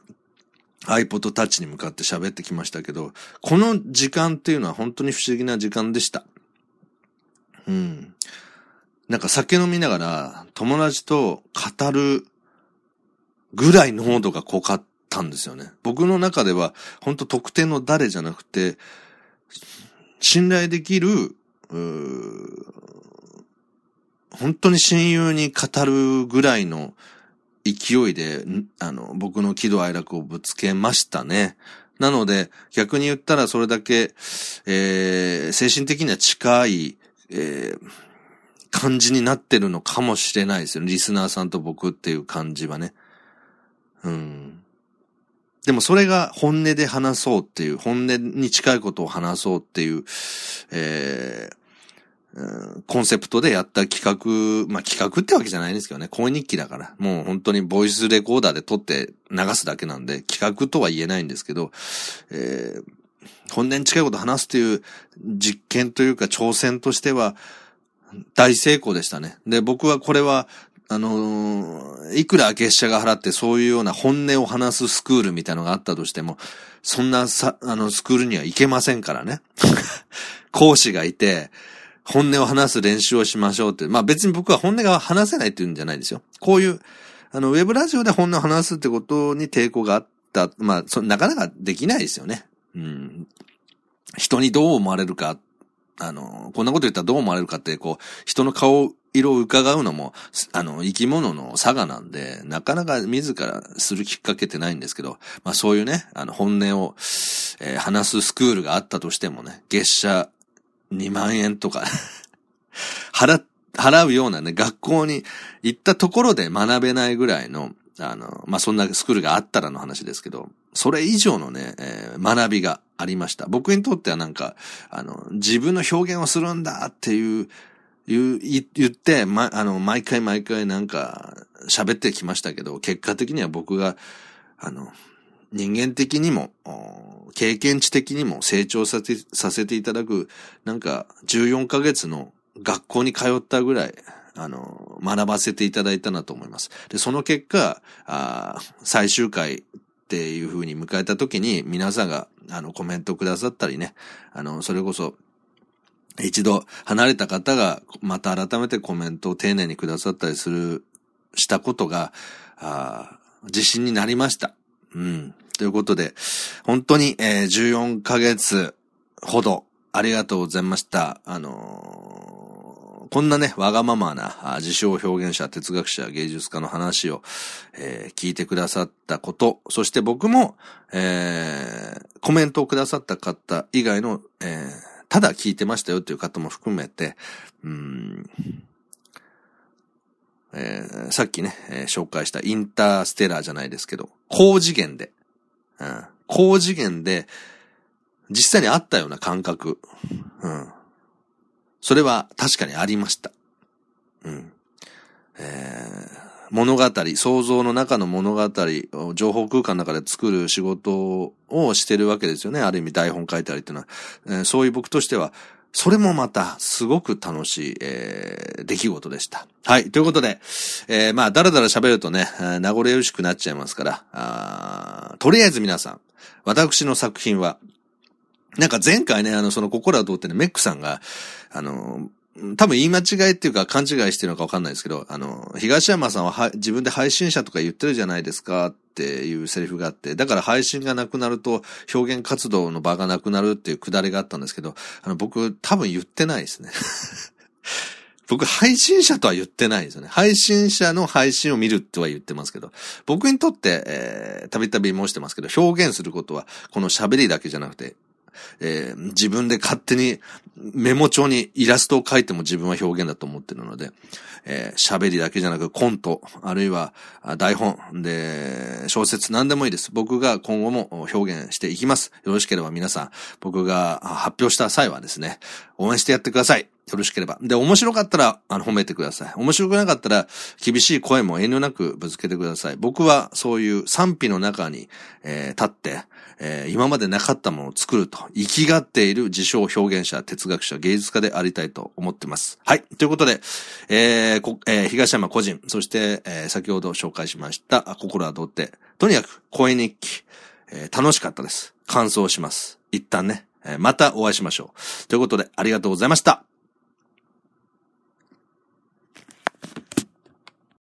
iPod Touch に向かって喋ってきましたけど、この時間っていうのは本当に不思議な時間でした。うん。なんか酒飲みながら友達と語るぐらい濃度が濃かったんですよね。僕の中では、本当特定の誰じゃなくて、信頼できる、本当に親友に語るぐらいの勢いで、あの、僕の喜怒哀楽をぶつけましたね。なので、逆に言ったらそれだけ、えー、精神的には近い、えー、感じになってるのかもしれないですよね。リスナーさんと僕っていう感じはね。うん。でもそれが本音で話そうっていう、本音に近いことを話そうっていう、えー、コンセプトでやった企画、まあ企画ってわけじゃないんですけどね、声日記だから、もう本当にボイスレコーダーで撮って流すだけなんで、企画とは言えないんですけど、えー、本音近いこと話すっていう実験というか挑戦としては、大成功でしたね。で、僕はこれはあのー、いくら月謝が払ってそういうような本音を話すスクールみたいなのがあったとしても、そんなさ、あの、スクールには行けませんからね。講師がいて、本音を話す練習をしましょうって。まあ別に僕は本音が話せないっていうんじゃないですよ。こういう、あの、ウェブラジオで本音を話すってことに抵抗があった。まあ、そなかなかできないですよね。うん。人にどう思われるか、あの、こんなこと言ったらどう思われるかって、こう、人の顔色を伺うのも、あの、生き物の差がなんで、なかなか自らするきっかけってないんですけど、まあそういうね、あの、本音を、えー、話すスクールがあったとしてもね、月謝2万円とか払、払うようなね、学校に行ったところで学べないぐらいの、あの、まあ、そんなスクールがあったらの話ですけど、それ以上のね、えー、学びがありました。僕にとってはなんか、あの、自分の表現をするんだっていう、言言って、ま、あの、毎回毎回なんか喋ってきましたけど、結果的には僕が、あの、人間的にも、経験値的にも成長させさせていただく、なんか14ヶ月の学校に通ったぐらい、あの、学ばせていただいたなと思います。で、その結果、あ最終回っていう風に迎えた時に皆さんが、あの、コメントくださったりね、あの、それこそ、一度離れた方がまた改めてコメントを丁寧にくださったりする、したことが、あ自信になりました。うん。ということで、本当に、えー、14ヶ月、ほど、ありがとうございました。あのーこんなね、わがままな自称表現者、哲学者、芸術家の話を、えー、聞いてくださったこと、そして僕も、えー、コメントをくださった方以外の、え、ただ聞いてましたよという方も含めて、うん、えー、さっきね、えー、紹介したインターステラーじゃないですけど、高次元で、高次元で、実際にあったような感覚、うん、それは確かにありました。うん。えー、物語、想像の中の物語を情報空間の中で作る仕事をしてるわけですよね。ある意味台本書いたりっていうのは。えー、そういう僕としては、それもまた、すごく楽しい、えー、出来事でした。はい。ということで、えー、まあ、だらだら喋るとね、名残惜しくなっちゃいますから、あとりあえず皆さん、私の作品は、なんか前回ね、あの、その心は通ってね、メックさんが、あの、多分言い間違いっていうか勘違いしてるのかわかんないですけど、あの、東山さんはは自分で配信者とか言ってるじゃないですかっていうセリフがあって、だから配信がなくなると表現活動の場がなくなるっていうくだりがあったんですけど、あの、僕多分言ってないですね。僕、配信者とは言ってないですよね。配信者の配信を見るとは言ってますけど、僕にとって、えー、たびたび申してますけど、表現することは、この喋りだけじゃなくて、えー、自分で勝手にメモ帳にイラストを描いても自分は表現だと思ってるので、えー、喋りだけじゃなくコント、あるいは台本で小説何でもいいです。僕が今後も表現していきます。よろしければ皆さん、僕が発表した際はですね、応援してやってください。よろしければ。で、面白かったら、あの、褒めてください。面白くなかったら、厳しい声も遠慮なくぶつけてください。僕は、そういう賛否の中に、えー、立って、えー、今までなかったものを作ると、生きがっている自称表現者、哲学者、芸術家でありたいと思ってます。はい。ということで、えー、こえー、東山個人、そして、えー、先ほど紹介しました、心はどうって、とにかく、声日記、えー、楽しかったです。感想します。一旦ね、えー、またお会いしましょう。ということで、ありがとうございました。